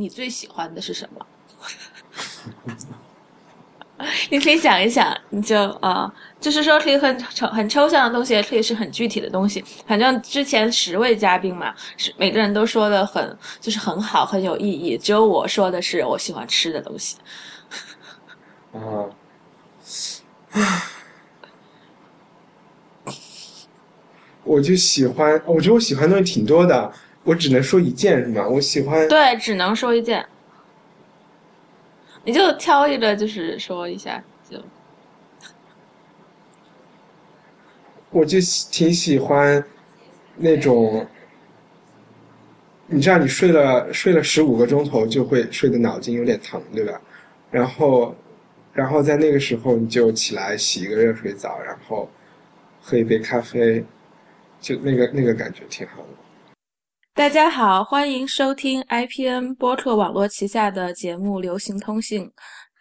你最喜欢的是什么？你可以想一想，你就啊、就是说可以很抽很抽象的东西，也可以是很具体的东西。反正之前十位嘉宾嘛，是每个人都说的很就是很好，很有意义。只有我说的是我喜欢吃的东西。啊，我就喜欢，我觉得我喜欢的东西挺多的，我只能说一件是吗？我喜欢，对，只能说一件，你就挑一个，就是说一下就。我就喜挺喜欢那种，你知道，你睡了睡了十五个钟头就会睡得脑筋有点疼，对吧？然后，然后在那个时候你就起来洗一个热水澡，然后喝一杯咖啡，就那个那个感觉挺好的。大家好，欢迎收听 IPN 播客网络旗下的节目《流行通信》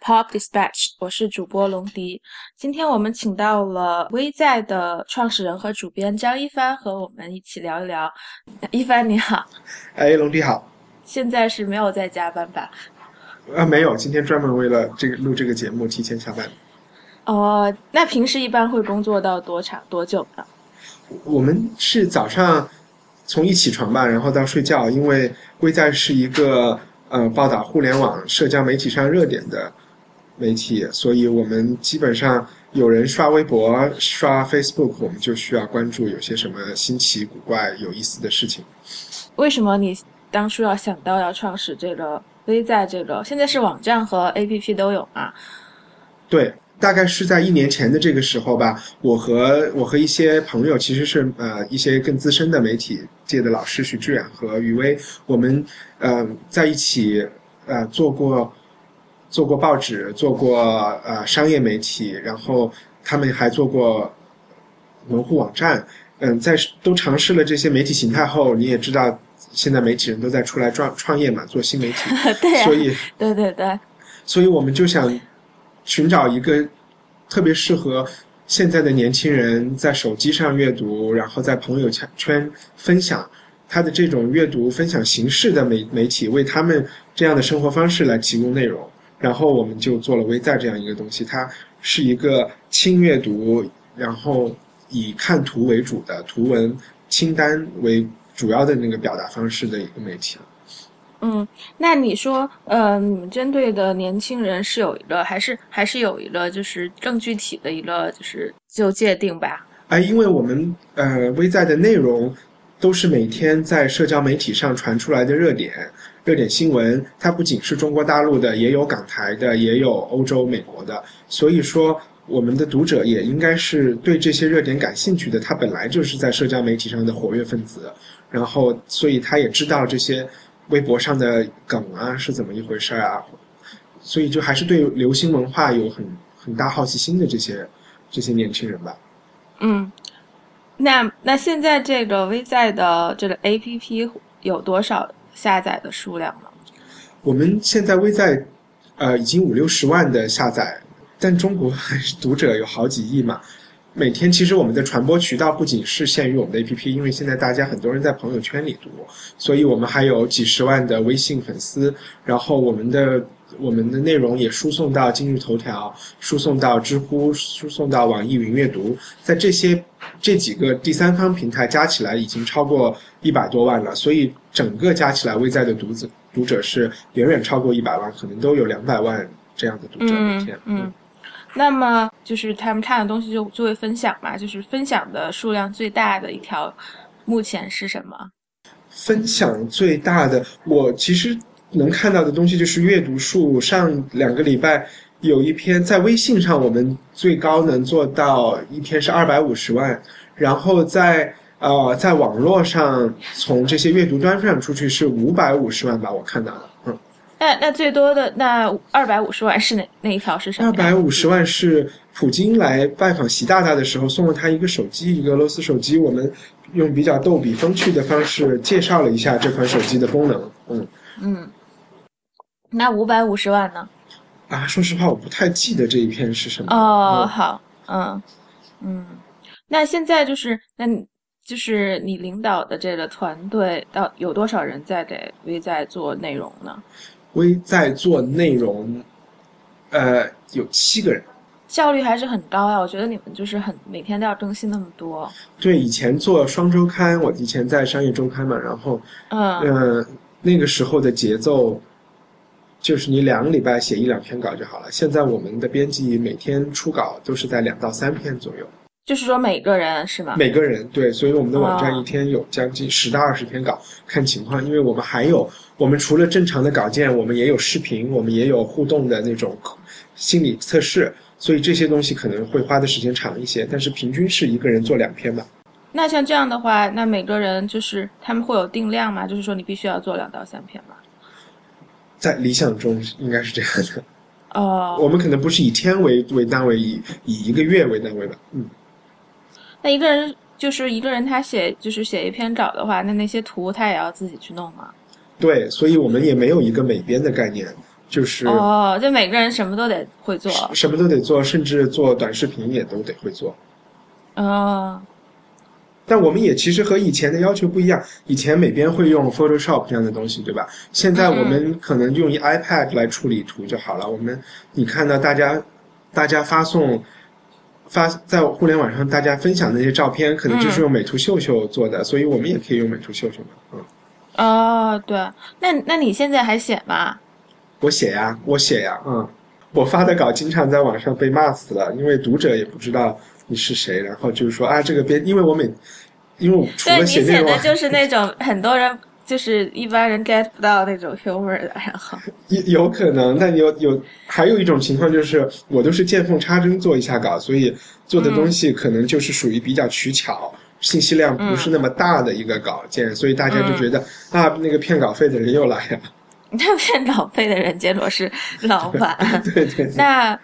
Pop Dispatch，我是主播龙迪。今天我们请到了微在的创始人和主编张一帆，和我们一起聊一聊。一帆你好，哎，龙迪好。现在是没有在加班吧？啊，没有，今天专门为了这个录这个节目提前下班。哦，那平时一般会工作到多长多久呢？我们是早上从一起床吧，然后到睡觉，因为微在是一个呃报道互联网社交媒体上热点的媒体，所以我们基本上有人刷微博、刷 Facebook，我们就需要关注有些什么新奇古怪、有意思的事情。为什么你当初要想到要创始这个微在这个？现在是网站和 APP 都有啊。对，大概是在一年前的这个时候吧，我和我和一些朋友，其实是呃一些更资深的媒体界的老师徐志远和于威，我们呃在一起呃做过做过报纸，做过呃商业媒体，然后他们还做过门户网站，嗯，在都尝试了这些媒体形态后，你也知道。现在媒体人都在出来创创业嘛，做新媒体，对呀、所以对对对，所以我们就想寻找一个特别适合现在的年轻人在手机上阅读，然后在朋友圈分享他的这种阅读分享形式的媒媒体，为他们这样的生活方式来提供内容。然后我们就做了微在这样一个东西，它是一个轻阅读，然后以看图为主的图文清单为主要的那个表达方式的一个媒体。嗯，那你说，呃，你们针对的年轻人是有一个，还是还是有一个，就是更具体的一个，就是就界定吧？哎，因为我们呃微在的内容都是每天在社交媒体上传出来的热点、热点新闻，它不仅是中国大陆的，也有港台的，也有欧洲、美国的，所以说我们的读者也应该是对这些热点感兴趣的，他本来就是在社交媒体上的活跃分子，然后所以他也知道这些。微博上的梗啊是怎么一回事啊？所以就还是对流行文化有很很大好奇心的这些这些年轻人吧。嗯，那那现在这个微在的这个 APP 有多少下载的数量呢？我们现在微在呃已经五六十万的下载，但中国读者有好几亿嘛。每天其实我们的传播渠道不仅是限于我们的 APP，因为现在大家很多人在朋友圈里读，所以我们还有几十万的微信粉丝，然后我们的我们的内容也输送到今日头条，输送到知乎，输送到网易云阅读，在这些这几个第三方平台加起来已经超过一百多万了，所以整个加起来微在的读者读者是远远超过一百万，可能都有两百万这样的读者每天。嗯。嗯那么就是他们看的东西就就会分享嘛，就是分享的数量最大的一条，目前是什么？分享最大的，我其实能看到的东西就是阅读数。上两个礼拜有一篇在微信上，我们最高能做到一篇是二百五十万，然后在呃在网络上从这些阅读端上出去是五百五十万吧，我看到的，嗯。那那最多的那二百五十万是哪哪一条是什么？二百五十万是普京来拜访习大大的时候送了他一个手机，一个俄罗斯手机。我们用比较逗比风趣的方式介绍了一下这款手机的功能。嗯嗯，那五百五十万呢？啊，说实话，我不太记得这一篇是什么。哦，好，嗯嗯，那现在就是那就是你领导的这个团队到有多少人在给微在做内容呢？微在做内容，呃，有七个人。效率还是很高呀，我觉得你们就是很每天都要更新那么多。对，以前做双周刊，我以前在商业周刊嘛，然后，嗯，呃，那个时候的节奏，就是你两个礼拜写一两篇稿就好了。现在我们的编辑每天出稿都是在两到三篇左右。就是说每个人是吗？每个人对，所以我们的网站哦一天有将近十到二十篇稿，看情况，因为我们还有，我们除了正常的稿件，我们也有视频，我们也有互动的那种心理测试，所以这些东西可能会花的时间长一些，但是平均是一个人做两篇吧。那像这样的话，那每个人就是他们会有定量吗？就是说你必须要做两到三篇吗？在理想中应该是这样的，哦，我们可能不是以天为为单位，以以一个月为单位吧。嗯，那一个人就是一个人他写就是写一篇稿的话，那那些图他也要自己去弄吗？对，所以我们也没有一个美编的概念，就是哦，就每个人什么都得会做。什么都得做，甚至做短视频也都得会做。哦，但我们也其实和以前的要求不一样，以前美编会用 Photoshop 这样的东西，对吧？现在我们可能用一 iPad 来处理图就好了。我们你看到大家大家发送发在互联网上大家分享的那些照片，可能就是用美图秀秀做的，所以我们也可以用美图秀秀嘛。嗯，哦，对，那那你现在还写吗？我写呀，我写呀，嗯，我发的稿经常在网上被骂死了，因为读者也不知道你是谁，然后就是说啊，这个编，因为我每因为我除了写内容啊，写的就是那种很多人就是一般人 get 不到那种 humor 的，然后有有可能，但有有还有一种情况就是，我都是见缝插针做一下稿，所以做的东西可能就是属于比较取巧，信息量不是那么大的一个稿件，所以大家就觉得、啊，那个骗稿费的人又来了。那骗稿费的人结果是老板。对对对，那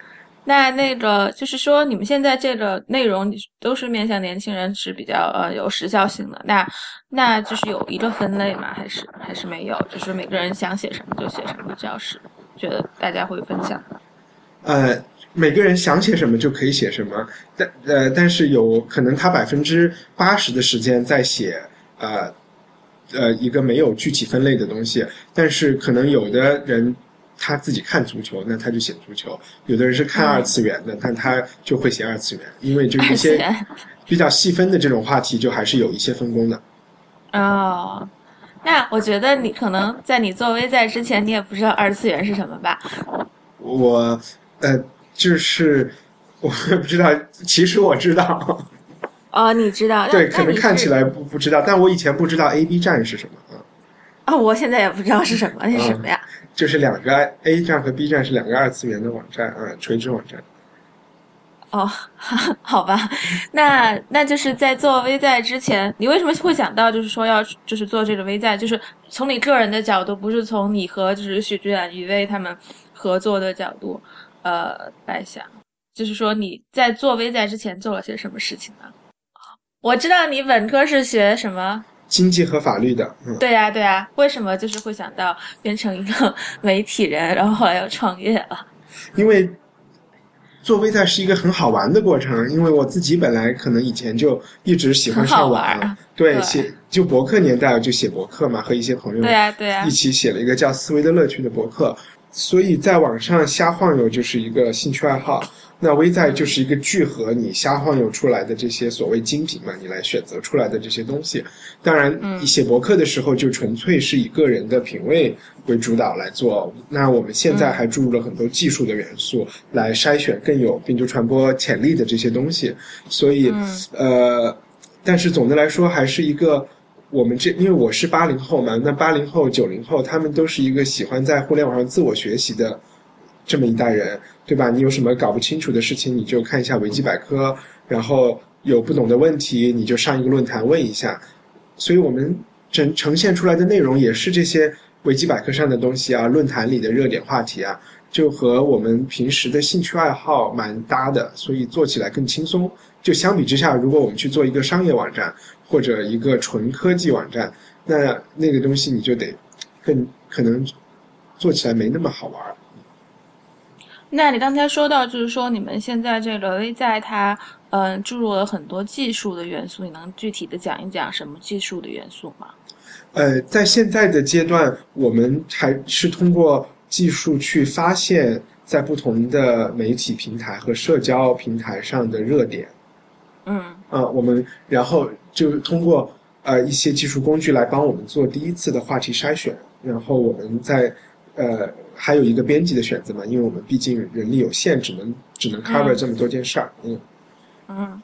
那那个就是说，你们现在这个内容都是面向年轻人，是比较呃有时效性的。那那就是有一个分类吗？还是还是没有？就是每个人想写什么就写什么，只要是觉得大家会分享。呃，每个人想写什么就可以写什么，但呃，但是有可能他百分之八十的时间在写呃呃一个没有具体分类的东西，但是可能有的人他自己看足球，那他就写足球；有的人是看二次元的，但他就会写二次元，因为就一些比较细分的这种话题，就还是有一些分工的。哦，那我觉得你可能在你做微在之前，你也不知道二次元是什么吧？我呃，就是我也不知道，其实我知道。哦，你知道？对，可能看起来不不知道，但我以前不知道 A B 站是什么啊，啊、我现在也不知道是什么，那是什么呀？就是两个 A 站和 B 站是两个二次元的网站啊，垂直网站。哦，好吧，那那就是在做微在之前，你为什么会想到就是说要就是做这个微在，就是从你个人的角度，不是从你和就是许志远、于薇他们合作的角度，呃来想，就是说你在做微在之前做了些什么事情呢？我知道你本科是学什么，经济和法律的，嗯，对呀、对呀、为什么就是会想到变成一个 媒体人，然后后来又创业了？因为做微在是一个很好玩的过程，因为我自己本来可能以前就一直喜欢上玩网，对，对。写就博客年代我就写博客嘛，和一些朋友对呀、对呀、一起写了一个叫《思维的乐趣》的博客，所以在网上瞎晃悠就是一个兴趣爱好。那微在就是一个聚合你瞎晃悠出来的这些所谓精品嘛，你来选择出来的这些东西。当然，嗯写博客的时候就纯粹是以个人的品味为主导来做。那我们现在还注入了很多技术的元素来筛选更有病毒传播潜力的这些东西。所以，嗯呃，但是总的来说还是一个。我们这，因为我是八零后嘛，那八零后、九零后，他们都是一个喜欢在互联网上自我学习的这么一代人，对吧？你有什么搞不清楚的事情，你就看一下维基百科，然后有不懂的问题，你就上一个论坛问一下。所以我们呈呈现出来的内容也是这些维基百科上的东西啊，论坛里的热点话题啊，就和我们平时的兴趣爱好蛮搭的，所以做起来更轻松。就相比之下，如果我们去做一个商业网站或者一个纯科技网站，那那个东西你就得更可能做起来没那么好玩。那你刚才说到，就是说你们现在这个微在它，嗯，注入了很多技术的元素，你能具体的讲一讲什么技术的元素吗？呃，在现在的阶段，我们还是通过技术去发现，在不同的媒体平台和社交平台上的热点。嗯，啊，我们然后就通过呃一些技术工具来帮我们做第一次的话题筛选，然后我们在呃还有一个编辑的选择嘛，因为我们毕竟人力有限，只能只能 cover 这么多件事儿。嗯嗯，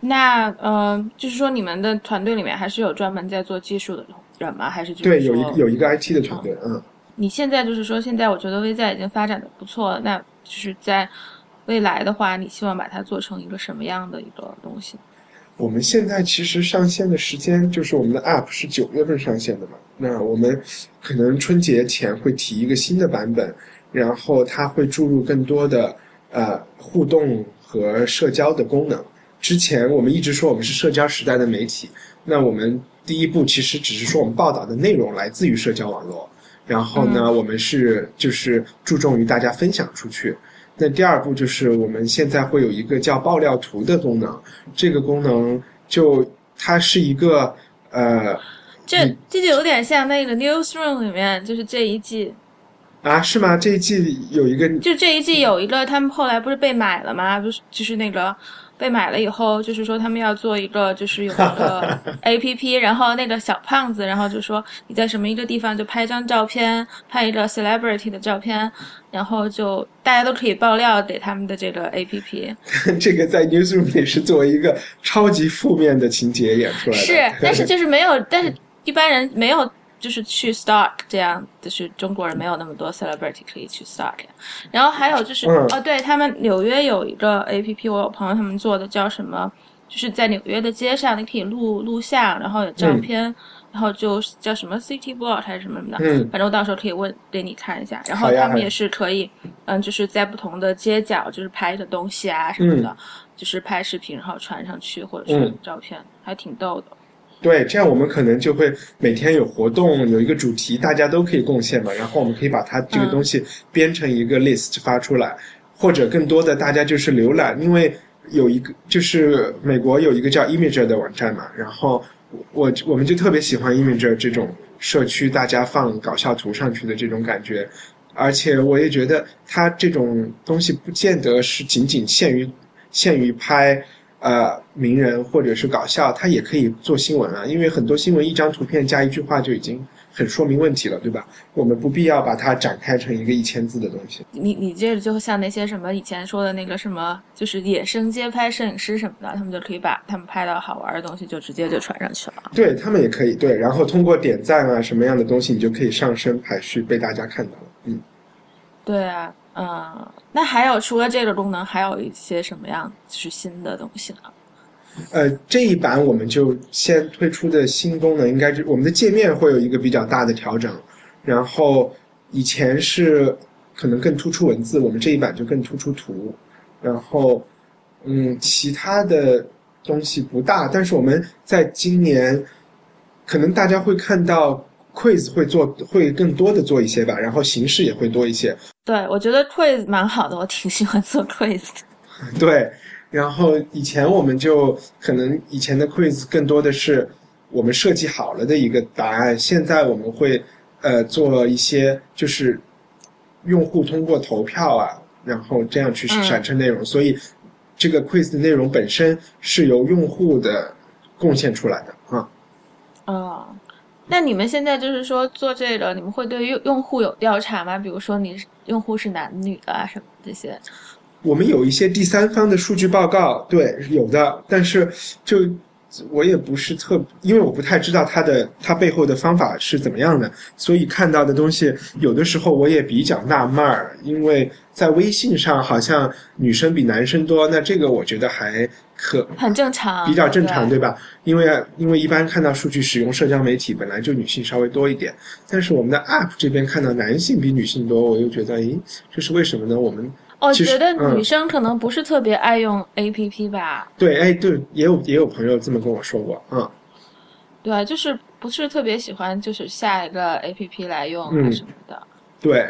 那呃，就是说你们的团队里面还是有专门在做技术的人吗？还是就是对，有一个有一个 IT 的团队，嗯。你现在就是说，现在我觉得微在已经发展的不错了，那就是在未来的话，你希望把它做成一个什么样的一个东西？我们现在其实上线的时间就是我们的 App 是九月份上线的嘛，那我们可能春节前会提一个新的版本，然后它会注入更多的呃互动和社交的功能。之前我们一直说我们是社交时代的媒体，那我们第一步其实只是说我们报道的内容来自于社交网络，然后呢，我们是就是注重于大家分享出去。那第二步就是我们现在会有一个叫爆料图的功能，这个功能就它是一个呃这这就有点像那个 Newsroom 里面，就是这一季，啊是吗？这一季有一个就这一季有一个，他们后来不是被买了吗？不是，就是那个被买了以后，就是说他们要做一个，就是有一个 A P P，然后那个小胖子，然后就说你在什么一个地方就拍张照片，拍一个 celebrity 的照片，然后就大家都可以爆料给他们的这个 A P P。这个在 Newsroom 里是作为一个超级负面的情节演出来的。是，但是就是没有，但是一般人没有，就是去 stark 这样，就是中国人没有那么多 celebrity 可以去样。然后还有就是，嗯哦，对他们纽约有一个 A P P，我有朋友他们做的叫什么，就是在纽约的街上，你可以录录像，然后有照片。然后就叫什么 City Blog 还是什么什么的，嗯反正我到时候可以问给你看一下。然后他们也是可以，嗯，就是在不同的街角，就是拍的东西啊什么的，就是拍视频然后传上去，或者是嗯照片，还挺逗的。对，这样我们可能就会每天有活动，有一个主题，大家都可以贡献嘛。然后我们可以把它这个东西编成一个 list 发出来，或者更多的大家就是浏览，因为有一个就是美国有一个叫 Imager 的网站嘛，然后我我们就特别喜欢 Imager 这种社区大家放搞笑图上去的这种感觉，而且我也觉得它这种东西不见得是仅仅限于限于拍。呃，名人或者是搞笑，他也可以做新闻啊，因为很多新闻一张图片加一句话就已经很说明问题了，对吧？我们不必要把它展开成一个一千字的东西。你你这个就像那些什么以前说的那个什么，就是野生街拍摄影师什么的，他们就可以把他们拍到好玩的东西就直接就传上去了。对他们也可以对，然后通过点赞啊什么样的东西，你就可以上升排序，被大家看到了。嗯，对啊，嗯，那还有除了这个功能，还有一些什么样就是新的东西呢？呃，这一版我们就先推出的新功能，应该是我们的界面会有一个比较大的调整，然后以前是可能更突出文字，我们这一版就更突出图，然后嗯，其他的东西不大，但是我们在今年可能大家会看到 quiz 会做会更多的做一些吧，然后形式也会多一些，对，我觉得 quiz 蛮好的，我挺喜欢做 quiz 的。对，然后以前我们就可能以前的 quiz 更多的是我们设计好了的一个答案，现在我们会呃做一些就是用户通过投票啊，然后这样去嗯产生内容，所以这个 quiz 的内容本身是由用户的贡献出来的啊。哦，那你们现在就是说做这个，你们会对用用户有调查吗？比如说你用户是男女的啊什么这些？我们有一些第三方的数据报告，对，有的，但是就我也不是特，因为我不太知道它的它背后的方法是怎么样的，所以看到的东西有的时候我也比较纳闷儿，因为在微信上好像女生比男生多，那这个我觉得还可很正常，比较正常，对对吧？因为因为一般看到数据使用社交媒体本来就女性稍微多一点，但是我们的 App 这边看到男性比女性多，我又觉得，咦，这是为什么呢？我们我觉得嗯女生可能不是特别爱用 A P P 吧，对，哎，对，也有也有朋友这么跟我说过，嗯，对，就是不是特别喜欢，就是下一个 A P P 来用啊嗯什么的。对。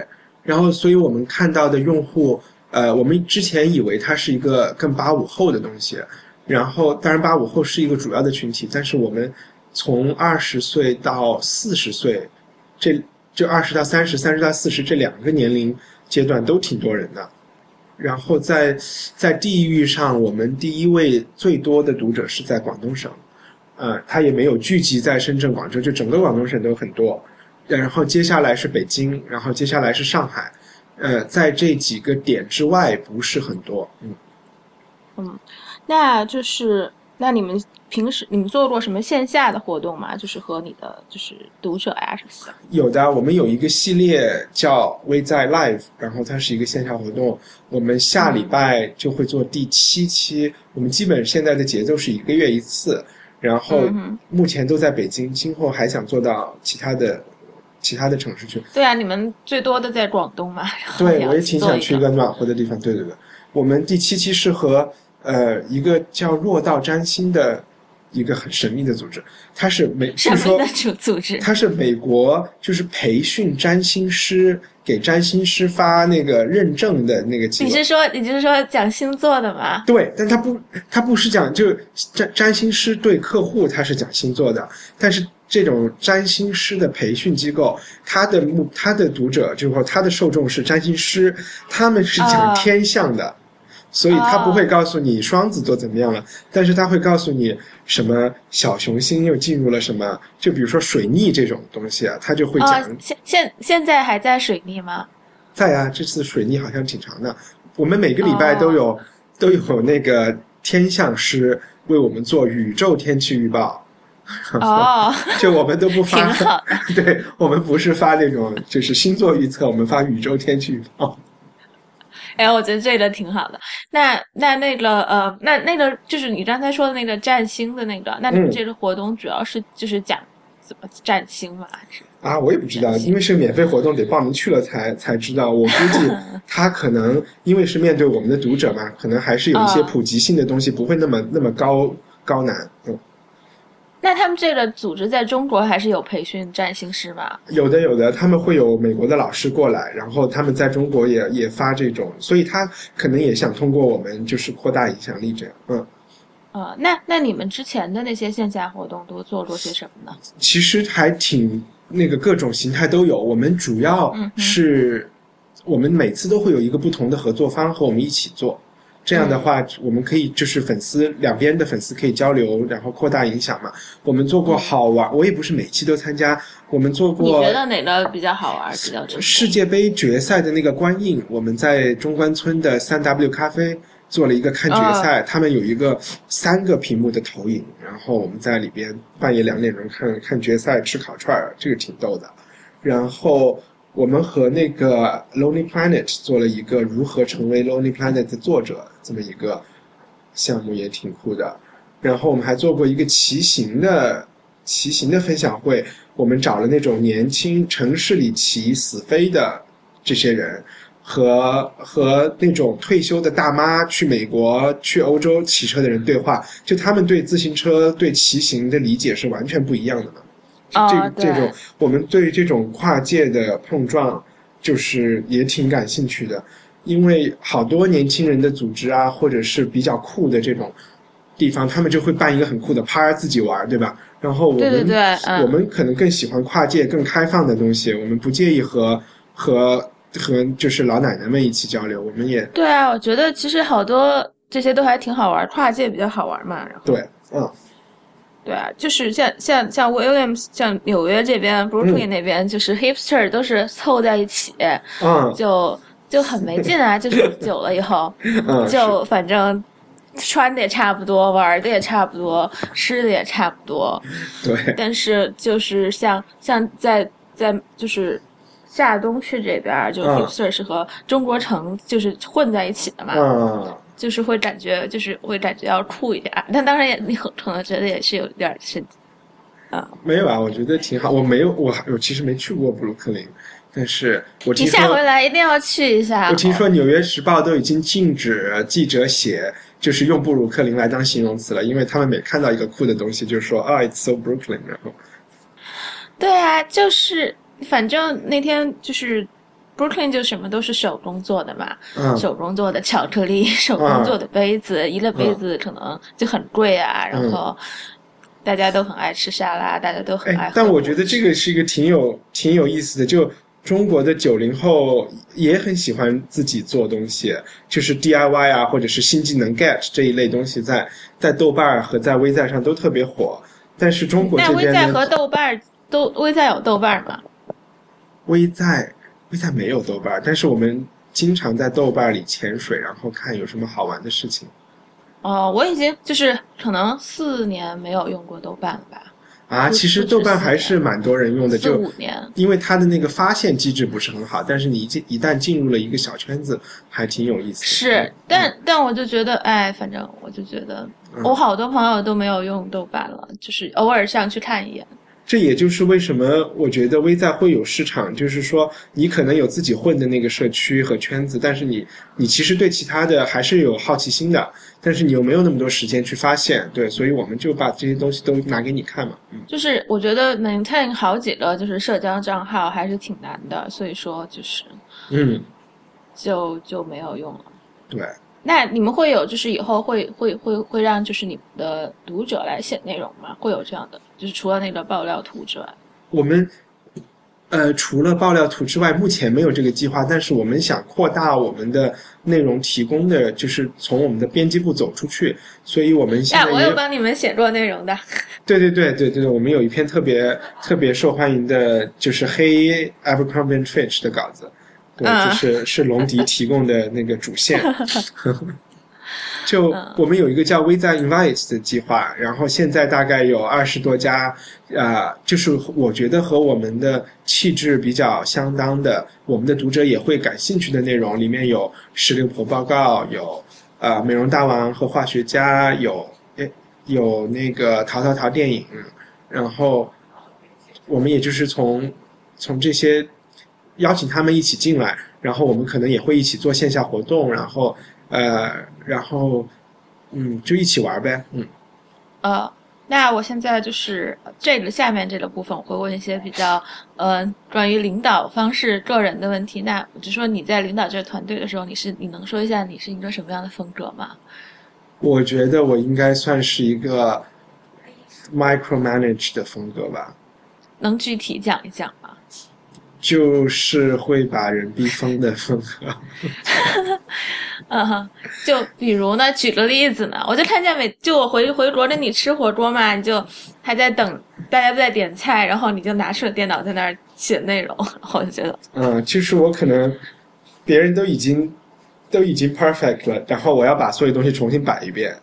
然后，所以我们看到的用户，呃，我们之前以为它是一个更八五后的东西，然后当然八五后是一个主要的群体，但是我们从二十岁到四十岁，这就二十到三十、三十到四十这两个年龄阶段都挺多人的。然后在在地域上，我们第一位最多的读者是在广东省，呃，他也没有聚集在深圳、广州，就整个广东省都很多。然后接下来是北京，然后接下来是上海，呃，在这几个点之外不是很多，嗯嗯，那就是那你们平时你们做过什么线下的活动吗？就是和你的就是读者呀什么的。有的，我们有一个系列叫微在 Live，然后它是一个线下活动，我们下礼拜就会做第七期，我们基本现在的节奏是一个月一次，然后嗯目前都在北京，今后还想做到其他的其他的城市去。对啊，你们最多的在广东嘛。对，我也挺想去一个暖和的地方。对对对，我们第七期是和呃一个叫若道占星的一个很神秘的组织，它是美，是说组组织？它是美国就是培训占星师，给占星师发那个认证的那个机构。你是说你就是说讲星座的吗？对，但他不，他不是讲就占占星师对客户他是讲星座的，但是这种占星师的培训机构，他的目他的读者就是说他的受众是占星师，他们是讲哦天象的，所以他不会告诉你双子座怎么样了，但是他会告诉你什么小熊星又进入了什么，就比如说水逆这种东西啊，他就会讲。啊，现现现在还在水逆吗？在啊，这次水逆好像挺长的。我们每个礼拜都有、都有那个天象师为我们做宇宙天气预报。哦，就我们都不发。对我们不是发那种就是星座预测，我们发宇宙天气预报。哎，我觉得这个挺好的。那那那个呃，那那个就是你刚才说的那个占星的那个，那你们嗯这个活动主要是就是讲怎么占星吗？啊，我也不知道，因为是免费活动，得报名去了才才知道。我估计 他可能因为是面对我们的读者嘛，可能还是有一些啊普及性的东西，不会那么那么高高难。嗯，那他们这个组织在中国还是有培训占星师吗？有的有的，他们会有美国的老师过来，然后他们在中国也也发这种，所以他可能也想通过我们就是扩大影响力这样。嗯，呃，那那你们之前的那些线下活动都做过些什么呢？其实还挺那个各种形态都有。我们主要是，我们每次都会有一个不同的合作方和我们一起做。这样的话，我们可以就是粉丝两边的粉丝可以交流，然后扩大影响嘛。我们做过好玩，我也不是每期都参加。我们做过你过觉得哪个比较好玩，比较世界杯决赛的那个观影，我们在中关村的三 W 咖啡做了一个看决赛，他们有一个三个屏幕的投影，然后我们在里边半夜两点钟看看决赛，吃烤串儿，这个挺逗的。然后我们和那个 Lonely Planet 做了一个如何成为 Lonely Planet 的作者这么一个项目，也挺酷的。然后我们还做过一个骑行的骑行的分享会，我们找了那种年轻城市里骑死飞的这些人，和和那种退休的大妈去美国、去欧洲骑车的人对话，就他们对自行车、对骑行的理解是完全不一样的嘛。这这种我们对这种跨界的碰撞，就是也挺感兴趣的，因为好多年轻人的组织啊，或者是比较酷的这种地方，他们就会办一个很酷的趴自己玩，对吧？然后我们对对对嗯我们可能更喜欢跨界、更开放的东西，我们不介意和和和就是老奶奶们一起交流，我们也对啊，我觉得其实好多这些都还挺好玩，跨界比较好玩嘛。然后对，嗯，对啊，就是像像像 Williams，像纽约这边，Brooklyn 那边，就是 hipster 都是凑在一起，嗯就就很没劲啊。就是久了以后，嗯，就反正穿的也差不多，玩的也差不多，吃的也差不多。对，但是就是像像在在就是夏东区这边，就嗯 hipster 是和中国城就是混在一起的嘛。嗯。就是会感觉，就是会感觉要酷一点儿，但当然也你可可能觉得也是有点儿神奇。没有啊，我觉得挺好。我没有，我还我其实没去过布鲁克林，但是我听你下回说，来一定要去一下。我听说《纽约时报》都已经禁止记者写，就是用布鲁克林来当形容词了，因为他们每看到一个酷的东西，就说啊、i t s so Brooklyn，然后对啊，就是反正那天就是 Brooklyn 就什么都是手工做的嘛，嗯手工做的巧克力，手工做的杯子，一个杯子可能就很贵啊，然后大家都很爱吃沙拉，大家都很爱哎喝。，但我觉得这个是一个挺有挺有意思的，就中国的九零后也很喜欢自己做东西，就是 DIY 啊，或者是新技能 get 这一类东西在，在豆瓣和在微在上都特别火。但是中国那这边呢，微在和豆瓣儿都微在有豆瓣儿吗？微在微在没有豆瓣儿，但是我们经常在豆瓣儿里潜水，然后看有什么好玩的事情哦，我已经就是可能四年没有用过豆瓣了吧，啊。其实豆瓣还是蛮多人用的，四就五年。因为它的那个发现机制不是很好，但是你一进一旦进入了一个小圈子，还挺有意思的。是嗯，但但我就觉得，哎，反正我就觉得，嗯我好多朋友都没有用豆瓣了，就是偶尔上去看一眼。这也就是为什么我觉得微在会有市场，就是说你可能有自己混的那个社区和圈子，但是你你其实对其他的还是有好奇心的，但是你又没有那么多时间去发现，对，所以我们就把这些东西都拿给你看嘛，嗯。就是我觉得 maintain 好几个就是社交账号还是挺难的，所以说就是嗯，就就没有用了。对，那你们会有就是以后会会会会让就是你们的读者来写内容吗？会有这样的，就是除了那个爆料图之外，我们呃除了爆料图之外，目前没有这个计划，但是我们想扩大我们的内容提供的，就是从我们的编辑部走出去，所以我们现哎，在也我有帮你们写过内容的。对对对对对对，我们有一篇特别特别受欢迎的，就是黑 Abercrombie and Fitch 的稿子，对，嗯就是是龙迪提供的那个主线。就嗯。我们有一个叫 Visa Invite 的计划，然后现在大概有二十多家，呃，就是我觉得和我们的气质比较相当的，我们的读者也会感兴趣的内容，里面有十六婆报告，有呃美容大王和化学家，有诶有那个淘淘淘电影，然后我们也就是从从这些邀请他们一起进来，然后我们可能也会一起做线下活动，然后呃，然后嗯，就一起玩呗，嗯呃，那我现在就是这个下面这个部分，我会问一些比较呃关于领导方式、个人的问题。那我就说你在领导这个团队的时候，你是你能说一下你是一个什么样的风格吗？我觉得我应该算是一个 micromanage 的风格吧，能具体讲一讲吗？就是会把人逼疯的风格。嗯哼，就比如呢，举个例子呢，我就看见每就我回回国跟你吃火锅嘛，你就还在等大家在点菜，然后你就拿出了电脑在那儿写内容，然 后我就觉得嗯，就是我可能别人都已经都已经 perfect 了，然后我要把所有东西重新摆一遍，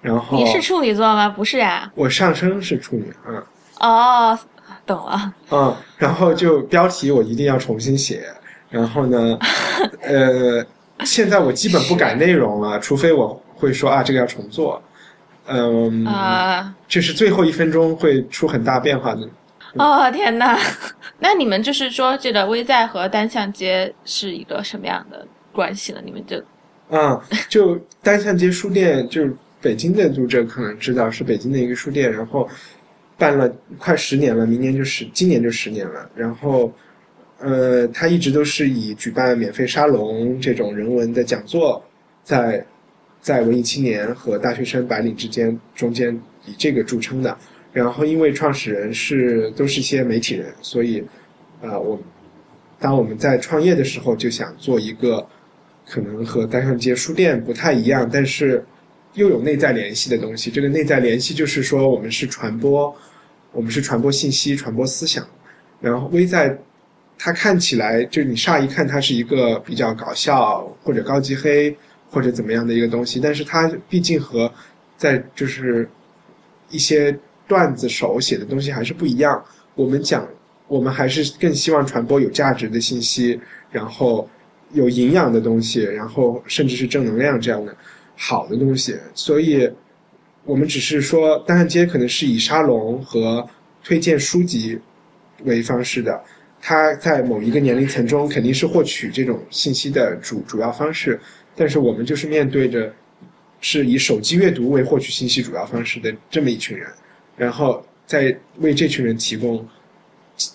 然后你是处女座吗？不是呀。我上升是处女，嗯哦，懂了。嗯，然后就标题我一定要重新写，然后呢，呃，现在我基本不改内容了，除非我会说啊这个要重做，嗯，啊、就是最后一分钟会出很大变化的。哦天哪！那你们就是说，这个微在和单向街是一个什么样的关系呢？你们就啊、就单向街书店，就是北京的读者可能知道是北京的一个书店，然后办了快十年了，明年就十，今年就十年了。然后，呃，他一直都是以举办免费沙龙这种人文的讲座，在在文艺青年和大学生白领之间中间以这个著称的。然后，因为创始人是都是一些媒体人，所以，呃，我当我们在创业的时候就想做一个。可能和单向街书店不太一样，但是又有内在联系的东西。这个内在联系就是说，我们是传播，我们是传播信息、传播思想。然后微在，它看起来就是你乍一看它是一个比较搞笑或者高级黑或者怎么样的一个东西，但是它毕竟和在就是一些段子手写的东西还是不一样。我们讲，我们还是更希望传播有价值的信息，然后。有营养的东西，然后甚至是正能量这样的好的东西，所以我们只是说，单向街可能是以沙龙和推荐书籍为方式的，它在某一个年龄层中肯定是获取这种信息的主主要方式，但是我们就是面对着是以手机阅读为获取信息主要方式的这么一群人，然后再为这群人提供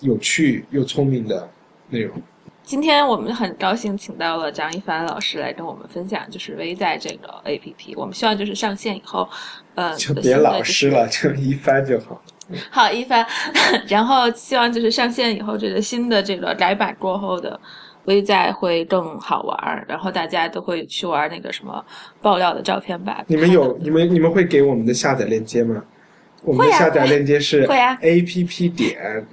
有趣又聪明的内容。今天我们很高兴请到了张一帆老师来跟我们分享，就是微在这个 A P P。我们希望就是上线以后，呃，就别老师了，就一帆就好。好，一帆。然后希望就是上线以后，这个新的这个改版过后的微在会更好玩，然后大家都会去玩那个什么爆料的照片吧。你们有你们你们会给我们的下载链接吗？我们的下载链接是 A P P 点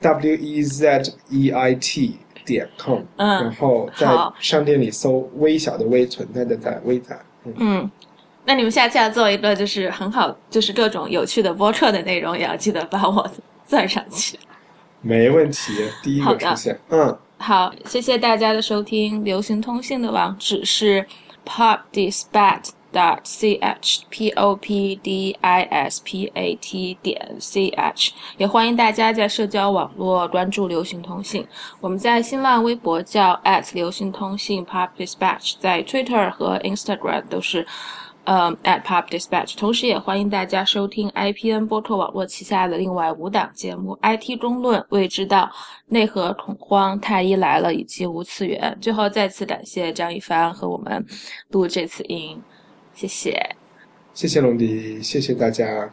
W E Z E I T。点 com，嗯，然后在商店里搜“微小的微”存在的在微仔，嗯，那你们下期要做一个就是很好，就是各种有趣的播客的内容，也要记得把我算上去。没问题，第一个出现，嗯，好，谢谢大家的收听。流行通信的网址是 pop dispat。dot c h p o p d i s p a t 点 c h，也欢迎大家在社交网络关注流行通信。我们在新浪微博叫 at 流行通信 pop dispatch，在 Twitter 和 Instagram 都是。嗯，at pop dispatch，同时也欢迎大家收听 IPN 播客网络旗下的另外五档节目：IT 中论、未知道、内核恐慌、太医来了以及无次元。最后再次感谢张一帆和我们录这次音。谢谢，谢谢龙迪，谢谢大家。